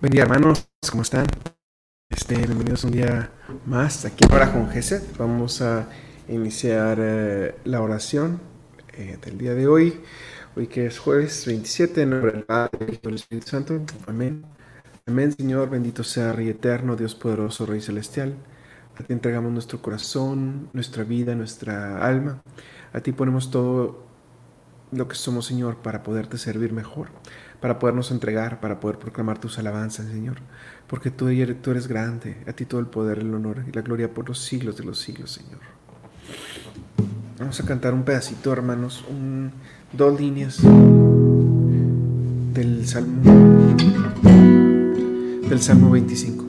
Buen día hermanos, ¿cómo están? Este, bienvenidos un día más aquí ahora con Gesed. Vamos a iniciar eh, la oración eh, del día de hoy. Hoy que es jueves 27, en nombre del Padre y del Espíritu Santo. Amén. Amén, Señor, bendito sea Rey eterno, Dios poderoso, Rey celestial. A ti entregamos nuestro corazón, nuestra vida, nuestra alma. A ti ponemos todo lo que somos, Señor, para poderte servir mejor, para podernos entregar, para poder proclamar tus alabanzas, Señor. Porque tú eres, grande, a ti todo el poder, el honor y la gloria por los siglos de los siglos, Señor. Vamos a cantar un pedacito, hermanos, dos líneas del Salmo, del Salmo 25.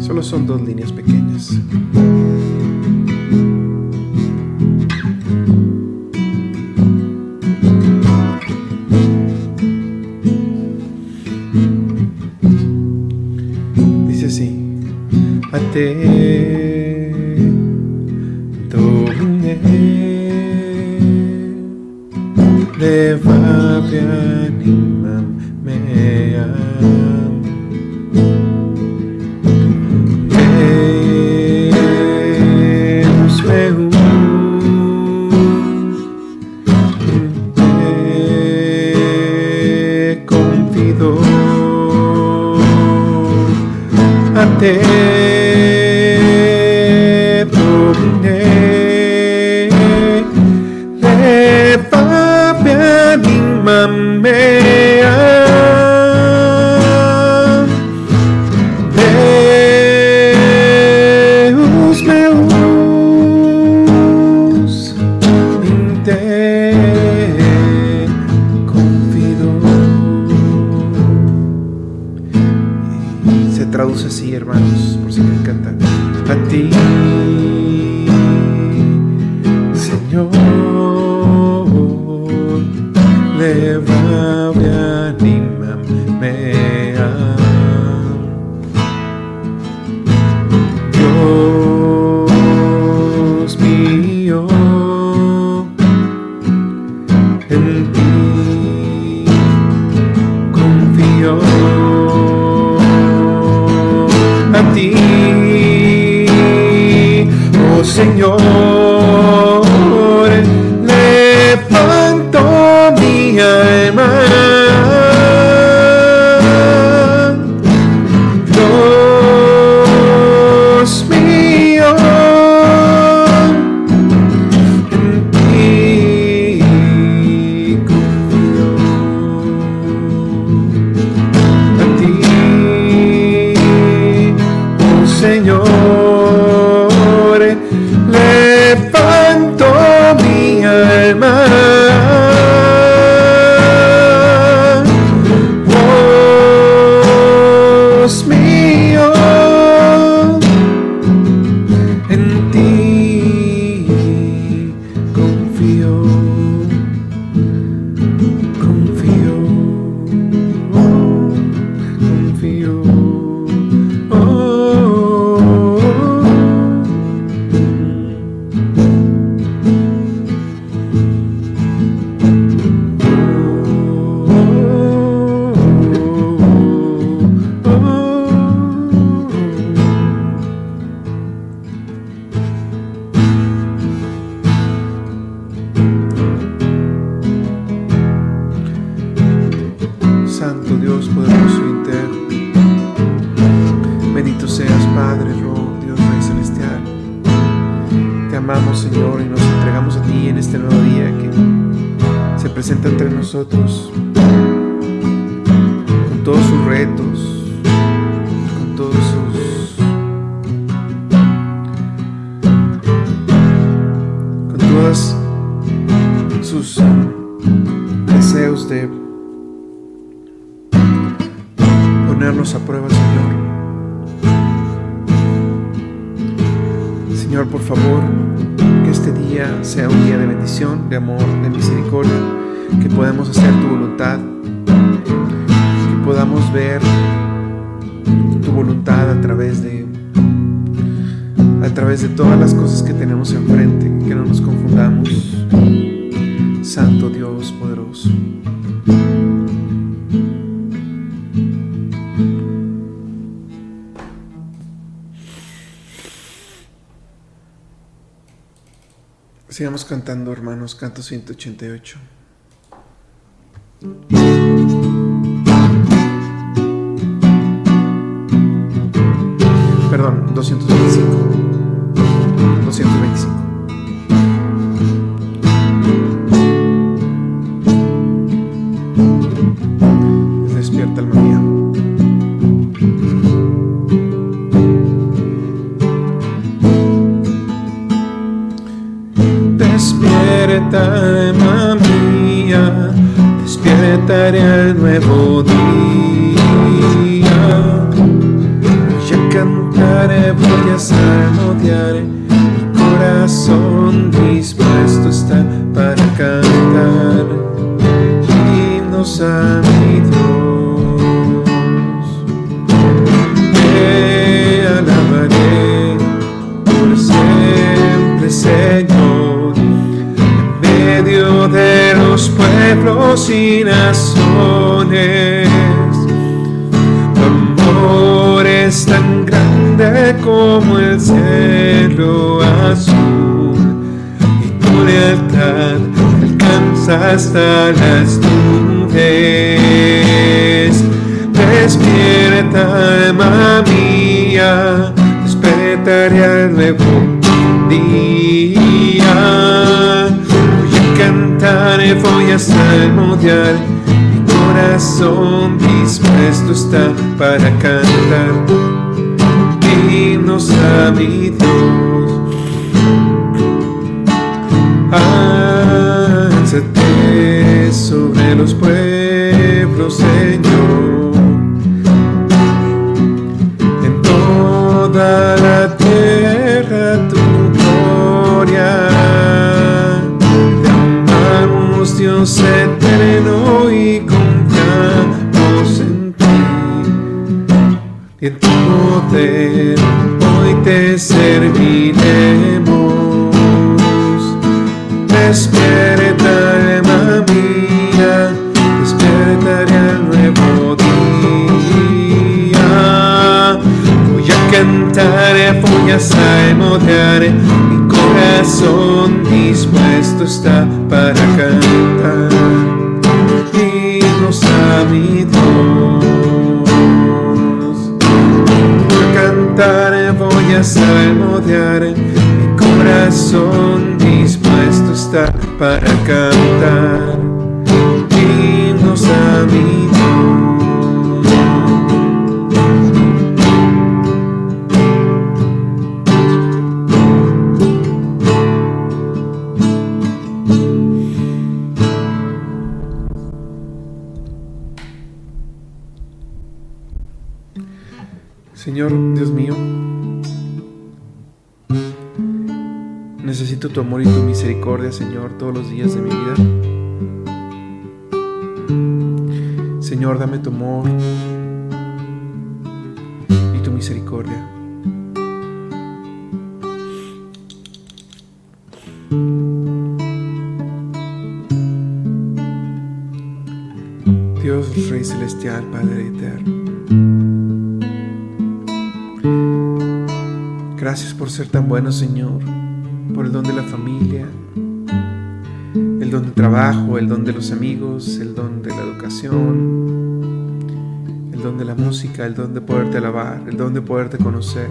Solo son dos líneas pequeñas. Te dominé, levate animam meam. Deus te a te ti, oh Señor, retos, cantando, hermanos, canto 188. Perdón, 225. 225. Señor, en medio de los pueblos y naciones. Tu amor es tan grande como el cielo azul y tu lealtad alcanza hasta las nubes. Despierta, alma mía, despertaré al nuevo día. Voy a cantar, voy a salmodiar, mi corazón dispuesto está para cantar himnos a mi Dios. Álzate sobre los pueblos, Señor. Tu amor y tu misericordia, Señor, todos los días de mi vida. Señor, dame tu amor y tu misericordia. Dios Rey Celestial, Padre Eterno. Gracias por ser tan bueno, Señor, el don del trabajo, el don de los amigos, el don de la educación, el don de la música, el don de poderte alabar, el don de poderte conocer,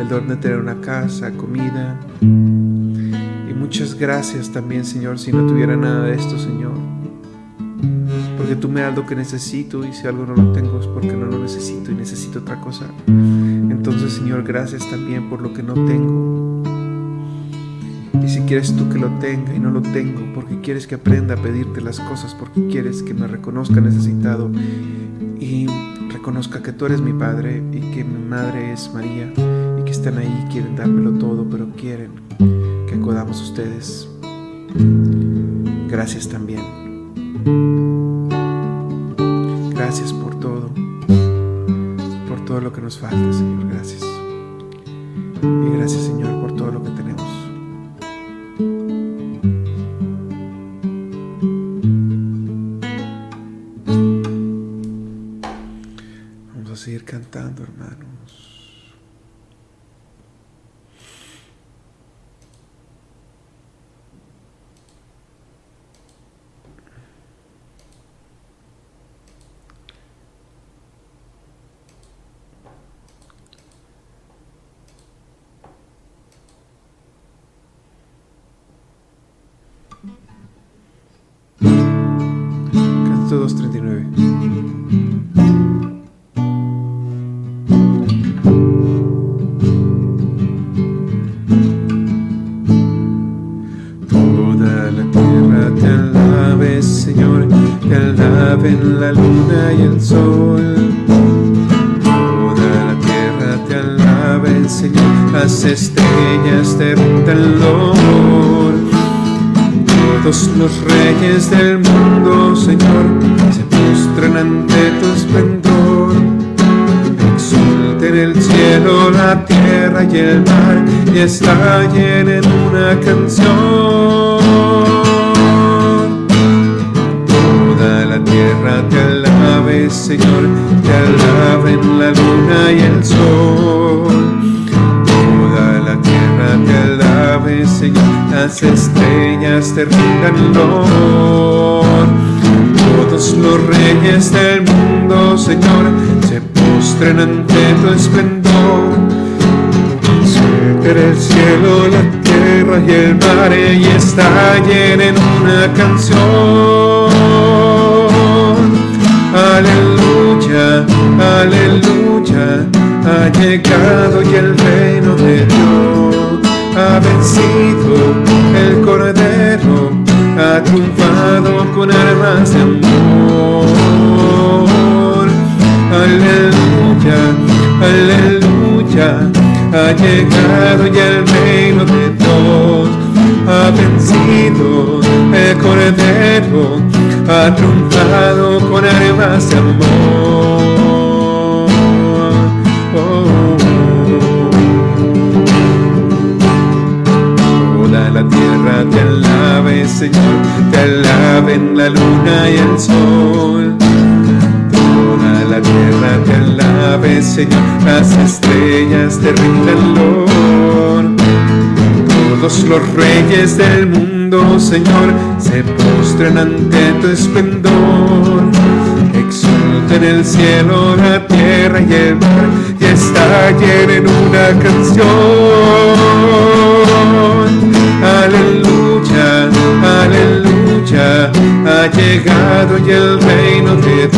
el don de tener una casa, comida. Y muchas gracias también, Señor, si no tuviera nada de esto, Señor. Porque tú me das lo que necesito y si algo no lo tengo es porque no lo necesito y necesito otra cosa. Entonces, Señor, gracias también por lo que no tengo. Quieres tú que lo tenga y no lo tengo, porque quieres que aprenda a pedirte las cosas, porque quieres que me reconozca necesitado y reconozca que tú eres mi Padre y que mi Madre es María y que están ahí y quieren dármelo todo, pero quieren que acudamos a ustedes. Gracias también. Gracias por todo, por todo lo que nos falta, Señor. Gracias. Y gracias, Señor, cantando, sol. Toda la tierra te alabe, Señor, las estrellas te rindan loor. Todos los reyes del mundo, Señor, se postran ante tu esplendor. Exulten el cielo, la tierra y el mar, y estallen en una canción. Toda la tierra te Señor, te alaben la luna y el sol. Toda la tierra te alabe, Señor, las estrellas te rindan honor. Todos los reyes del mundo, Señor, se postren ante tu esplendor. Suelten el cielo, la tierra y el mar y estallen en una canción. Llegado y el reino de Dios ha vencido el cordero, ha triunfado con armas de amor. Toda la tierra te alabe, Señor, te alaben la luna y el sol. Toda la tierra te alabe, Señor, las estrellas rindan loor. Todos los reyes del mundo, Señor, se postran ante tu esplendor. Exulten el cielo, la tierra y el mar, y estallen en una canción. Aleluya, aleluya, ha llegado y el reino de Dios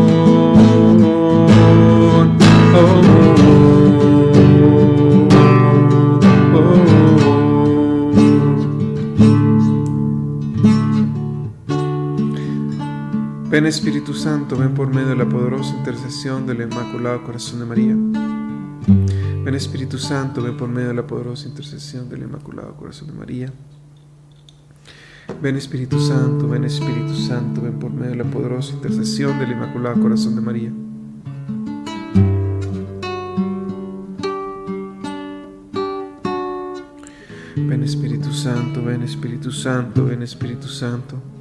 Ven Espíritu Santo, ven por medio de la poderosa intercesión del Inmaculado Corazón de María. Ven Espíritu Santo, ven por medio de la poderosa intercesión del Inmaculado Corazón de María. Ven Espíritu Santo, ven Espíritu Santo, ven por medio de la poderosa intercesión del Inmaculado Corazón de María. Ven Espíritu Santo, ven Espíritu Santo, ven Espíritu Santo.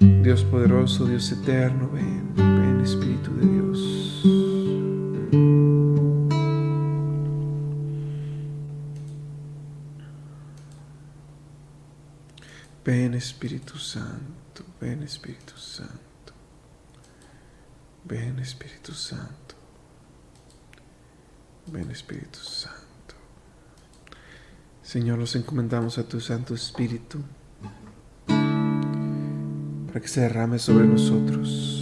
Dios poderoso, Dios eterno, ven, ven Espíritu de Dios. Ven Espíritu Santo, ven Espíritu Santo. Ven Espíritu Santo. Ven Espíritu Santo. Señor, los encomendamos a tu Santo Espíritu para que se derrame sobre nosotros.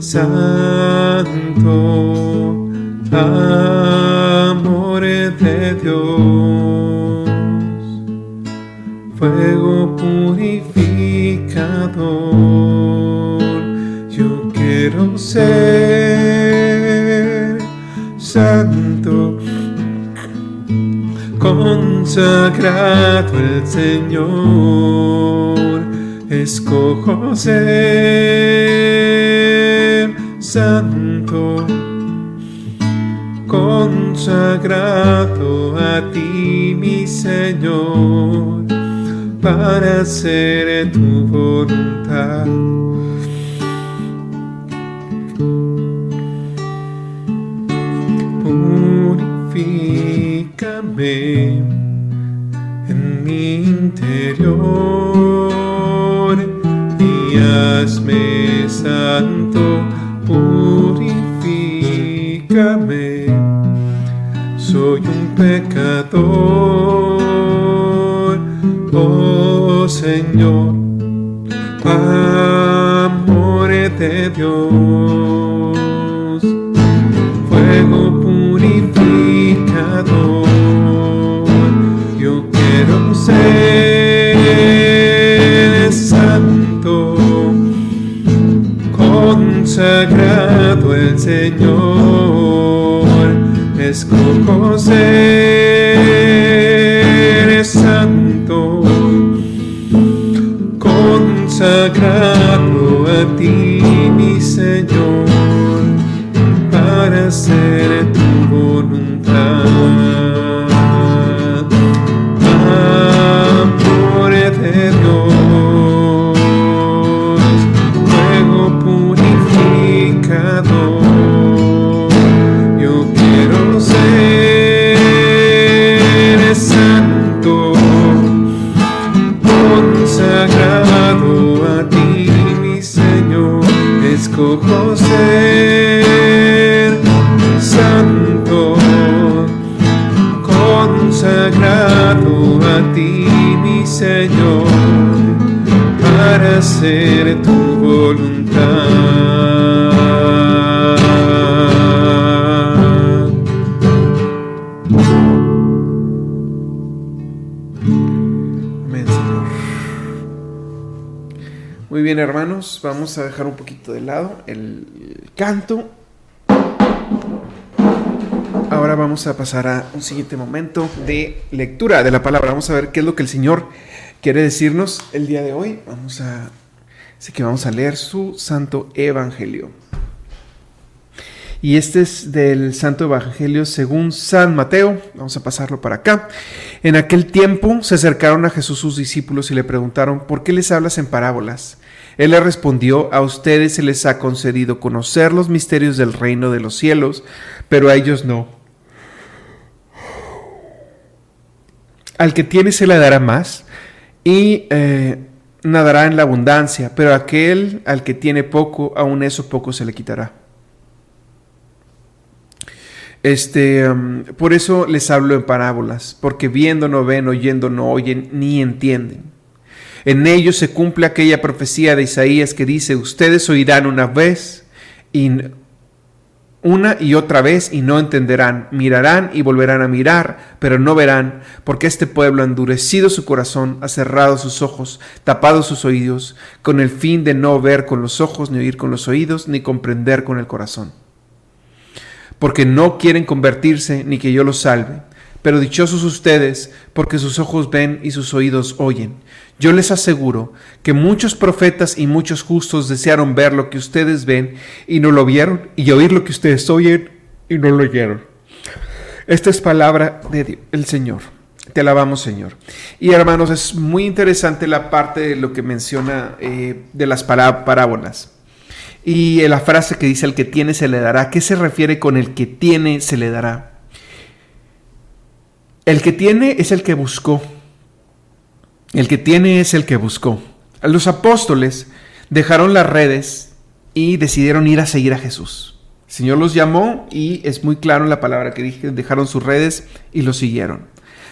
Santo, amor de Dios, fuego purificador, yo quiero ser santo. Consagrado el Señor, escojo ser santo, consagrado a ti, mi Señor, para hacer tu voluntad. Purifícame en mi interior y hazme santo, pecador, oh Señor, amor de Dios, fuego purificador. Yo quiero ser santo, consagrado el Señor, escojo ser santo, consagrado a ti, mi Señor, para hacer tu voluntad. Hacer tu voluntad. Amén, Señor. Muy bien, hermanos, vamos a dejar un poquito de lado el canto. Ahora vamos a pasar a un siguiente momento de lectura de la palabra. Vamos a ver qué es lo que el Señor quiere decirnos el día de hoy. Vamos a, así que vamos a leer su Santo Evangelio. Y este es del Santo Evangelio según San Mateo. Vamos a pasarlo para acá. En aquel tiempo se acercaron a Jesús sus discípulos y le preguntaron, ¿por qué les hablas en parábolas? Él les respondió, a ustedes se les ha concedido conocer los misterios del reino de los cielos, pero a ellos no. Al que tiene se le dará más y eh, nadará en la abundancia, pero aquel al que tiene poco, aún eso poco se le quitará. Este, por eso les hablo en parábolas, porque viendo no ven, oyendo no oyen, ni entienden. En ellos se cumple aquella profecía de Isaías que dice, ustedes oirán una vez y una y otra vez y no entenderán, mirarán y volverán a mirar, pero no verán, porque este pueblo ha endurecido su corazón, ha cerrado sus ojos, tapado sus oídos, con el fin de no ver con los ojos, ni oír con los oídos, ni comprender con el corazón porque no quieren convertirse ni que yo los salve. Pero dichosos ustedes, porque sus ojos ven y sus oídos oyen. Yo les aseguro que muchos profetas y muchos justos desearon ver lo que ustedes ven y no lo vieron, y oír lo que ustedes oyen y no lo oyeron. Esta es palabra del Señor. Te alabamos, Señor. Y hermanos, es muy interesante la parte de lo que menciona eh, de las parábolas. Y la frase que dice el que tiene se le dará, ¿qué se refiere con el que tiene se le dará? El que tiene es el que buscó. El que tiene es el que buscó. Los apóstoles dejaron las redes y decidieron ir a seguir a Jesús. El Señor los llamó y es muy claro en la palabra que dije, dejaron sus redes y lo siguieron.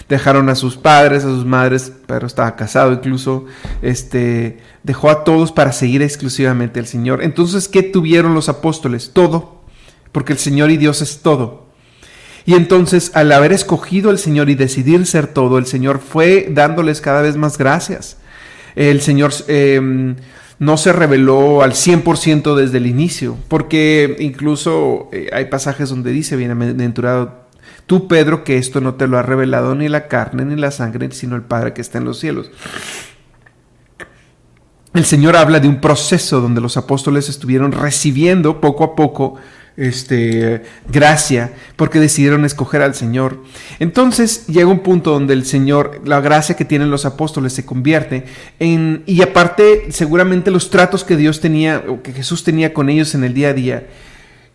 Dejaron a sus padres, a sus madres, pero estaba casado incluso, este, dejó a todos para seguir exclusivamente al Señor. Entonces, ¿qué tuvieron los apóstoles? Todo, porque el Señor y Dios es todo. Y entonces, al haber escogido al Señor y decidir ser todo, el Señor fue dándoles cada vez más gracias. El Señor em, no se reveló al 100% desde el inicio, porque incluso eh, hay pasajes donde dice, bienaventurado tú, Pedro, que esto no te lo ha revelado ni la carne ni la sangre, sino el Padre que está en los cielos. El Señor habla de un proceso donde los apóstoles estuvieron recibiendo poco a poco este, gracia, porque decidieron escoger al Señor. Entonces llega un punto donde el Señor, la gracia que tienen los apóstoles se convierte en, y aparte seguramente los tratos que Dios tenía, o que Jesús tenía con ellos en el día a día,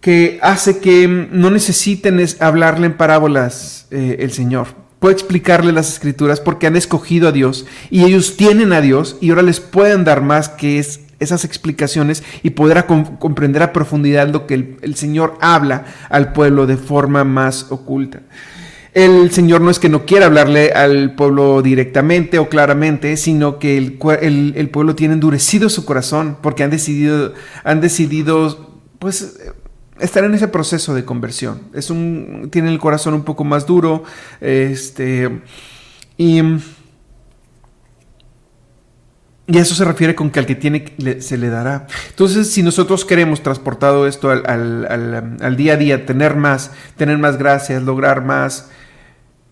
que hace que no necesiten hablarle en parábolas eh, el Señor. Puede explicarle las escrituras porque han escogido a Dios y ellos tienen a Dios y ahora les pueden dar más que es esas explicaciones y poder comprender a profundidad lo que el, Señor habla al pueblo de forma más oculta. El Señor no es que no quiera hablarle al pueblo directamente o claramente, sino que el, el, pueblo tiene endurecido su corazón porque han decidido, han decidido pues, estar en ese proceso de conversión. Es un, tienen el corazón un poco más duro. Este, y y eso se refiere con que al que tiene se le dará. Entonces, si nosotros queremos transportado esto al, día a día, tener más, tener más gracias, lograr más,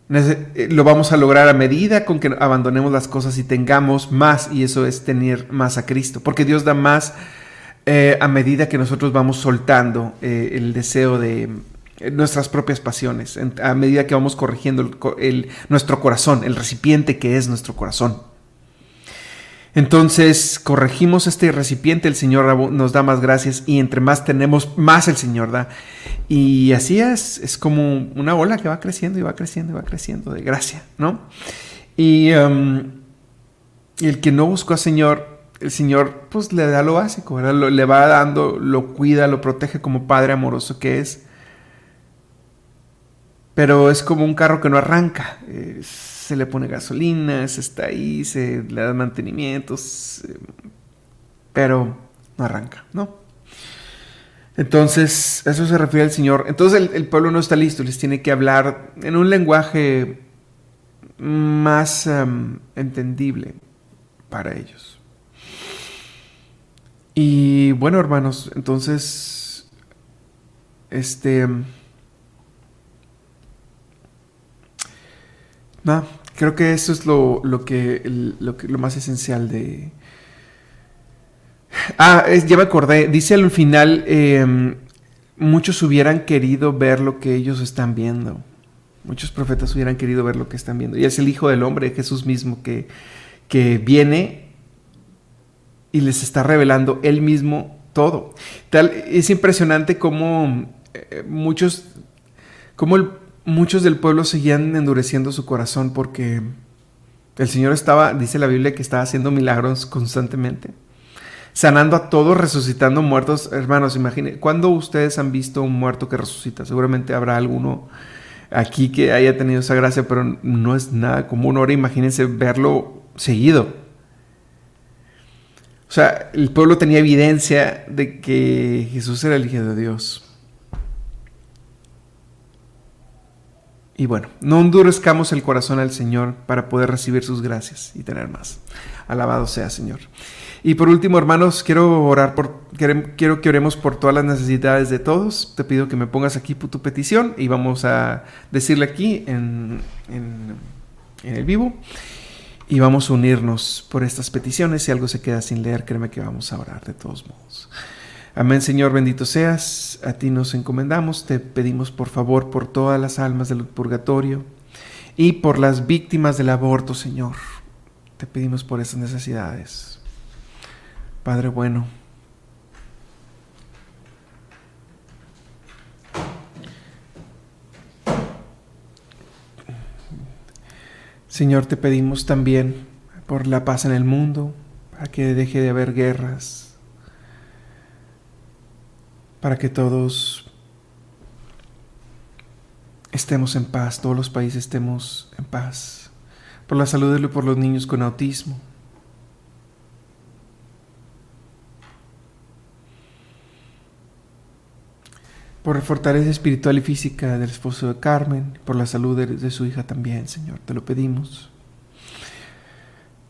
eh, lo vamos a lograr a medida con que abandonemos las cosas y tengamos más, y eso es tener más a Cristo, porque Dios da más eh, a medida que nosotros vamos soltando eh, el deseo de nuestras propias pasiones, a medida que vamos corrigiendo nuestro corazón, el recipiente que es nuestro corazón. Entonces corregimos este recipiente, el Señor nos da más gracias y entre más tenemos, más el Señor da. Y así es, es como una ola que va creciendo y va creciendo y va creciendo de gracia, ¿no? Y, um, el que no buscó al Señor, el Señor pues le da lo básico, le va dando, lo cuida, lo protege como Padre amoroso que es. Pero es como un carro que no arranca. Es, se le pone gasolina, se está ahí, se le da mantenimientos, pero no arranca, ¿no? Entonces, eso se refiere al Señor. Entonces el, pueblo no está listo, les tiene que hablar en un lenguaje más em, entendible para ellos. Y bueno, hermanos, entonces, este... Nada, Creo que eso es lo, que, lo, lo, más esencial de... Ah, ya me acordé. Dice al final, em, muchos hubieran querido ver lo que ellos están viendo. Muchos profetas hubieran querido ver lo que están viendo. Y es el Hijo del Hombre, Jesús mismo, que, que viene y les está revelando él mismo todo. Tal, es impresionante cómo eh, muchos, cómo muchos del pueblo seguían endureciendo su corazón porque el Señor estaba, dice la Biblia, que estaba haciendo milagros constantemente, sanando a todos, resucitando muertos. Hermanos, imaginen, ¿cuándo ustedes han visto un muerto que resucita? Seguramente habrá alguno aquí que haya tenido esa gracia, pero no es nada común. Ahora imagínense verlo seguido. O sea, el pueblo tenía evidencia de que Jesús era el Hijo de Dios. Y bueno, no endurezcamos el corazón al Señor para poder recibir sus gracias y tener más. Alabado sea, Señor. Y por último, hermanos, quiero orar por, quiero que oremos por todas las necesidades de todos. Te pido que me pongas aquí tu petición y vamos a decirle aquí en, en, en el vivo. Y vamos a unirnos por estas peticiones. Si algo se queda sin leer, créeme que vamos a orar de todos modos. Amén, Señor, bendito seas. A ti nos encomendamos. Te pedimos por favor por todas las almas del purgatorio y por las víctimas del aborto, Señor. Te pedimos por esas necesidades. Padre bueno. Señor, te pedimos también por la paz en el mundo, para que deje de haber guerras, para que todos estemos en paz, todos los países estemos en paz, por la salud de por los niños con autismo. Por la fortaleza espiritual y física del esposo de Carmen, por la salud de, de su hija también, Señor, te lo pedimos.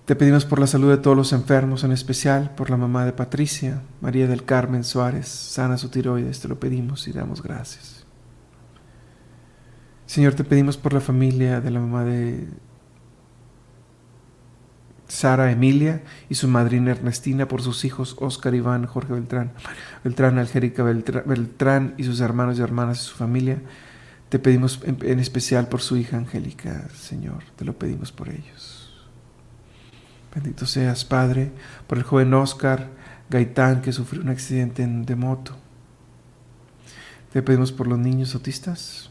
Te pedimos por la salud de todos los enfermos, en especial por la mamá de Patricia, María del Carmen Suárez, sana su tiroides, te lo pedimos y damos gracias. Señor, te pedimos por la familia de la mamá de Sara Emilia y su madrina Ernestina, por sus hijos Oscar Iván, Jorge Beltrán, Beltrán, Algérica Beltrán, y sus hermanos y hermanas y su familia. Te pedimos en especial por su hija Angélica, Señor, te lo pedimos por ellos. Bendito seas, Padre, por el joven Oscar Gaitán que sufrió un accidente de moto. Te pedimos por los niños autistas,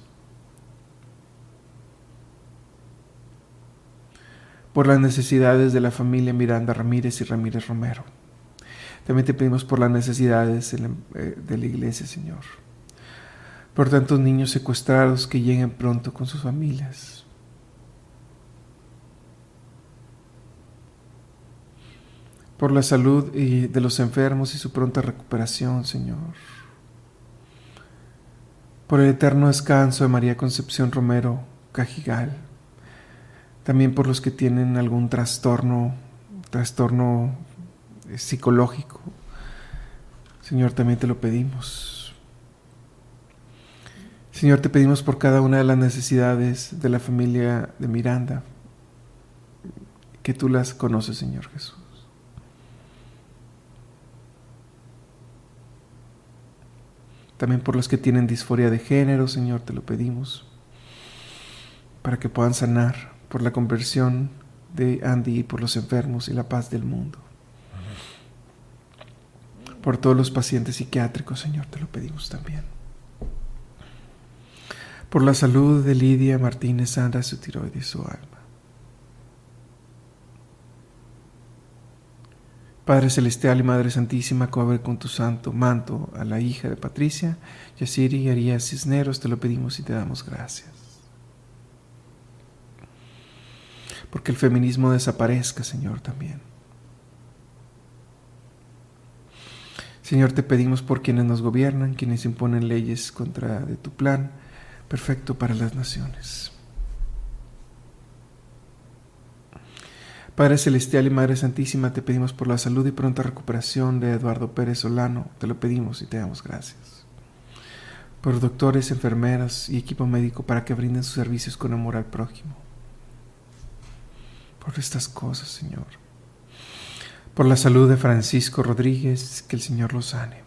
por las necesidades de la familia Miranda Ramírez y Ramírez Romero. También te pedimos por las necesidades de la, eh, iglesia, Señor. Por tantos niños secuestrados que lleguen pronto con sus familias. Por la salud de los enfermos y su pronta recuperación, Señor. Por el eterno descanso de María Concepción Romero Cajigal. También por los que tienen algún trastorno, trastorno eh, psicológico. Señor, también te lo pedimos. Señor, te pedimos por cada una de las necesidades de la familia de Miranda, que tú las conoces, Señor Jesús. También por los que tienen disforia de género, Señor, te lo pedimos. Para que puedan sanar por la conversión de Andy y por los enfermos y la paz del mundo. Por todos los pacientes psiquiátricos, Señor, te lo pedimos también. Por la salud de Lidia Martínez, Sandra, su tiroides y su alma. Padre Celestial y Madre Santísima, cobre con tu santo manto a la hija de Patricia, Yasiri y Arias Cisneros, te lo pedimos y te damos gracias. Porque el feminismo desaparezca, Señor, también. Señor, te pedimos por quienes nos gobiernan, quienes imponen leyes contra de tu plan perfecto para las naciones. Padre Celestial y Madre Santísima, te pedimos por la salud y pronta recuperación de Eduardo Pérez Solano. Te lo pedimos y te damos gracias. Por doctores, enfermeras y equipo médico para que brinden sus servicios con amor al prójimo. Por estas cosas, Señor. Por la salud de Francisco Rodríguez, que el Señor lo sane.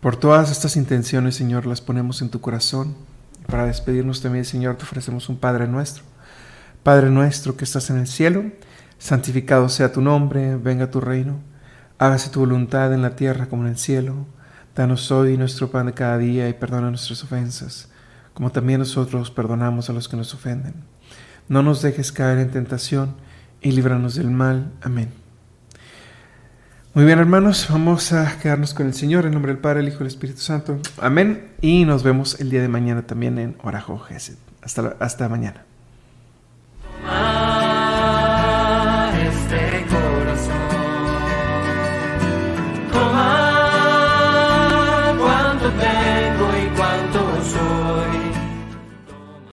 Por todas estas intenciones, Señor, las ponemos en tu corazón. Para despedirnos también, Señor, te ofrecemos un Padre nuestro Padre nuestro que estás en el cielo, santificado sea tu nombre, venga tu reino, hágase tu voluntad en la tierra como en el cielo. Danos hoy nuestro pan de cada día y perdona nuestras ofensas, como también nosotros perdonamos a los que nos ofenden. No nos dejes caer en tentación y líbranos del mal. Amén. Muy bien, hermanos, vamos a quedarnos con el Señor en nombre del Padre, el Hijo y el Espíritu Santo. Amén. Y nos vemos el día de mañana también en Orajo Gesed. Hasta, hasta mañana. Ah.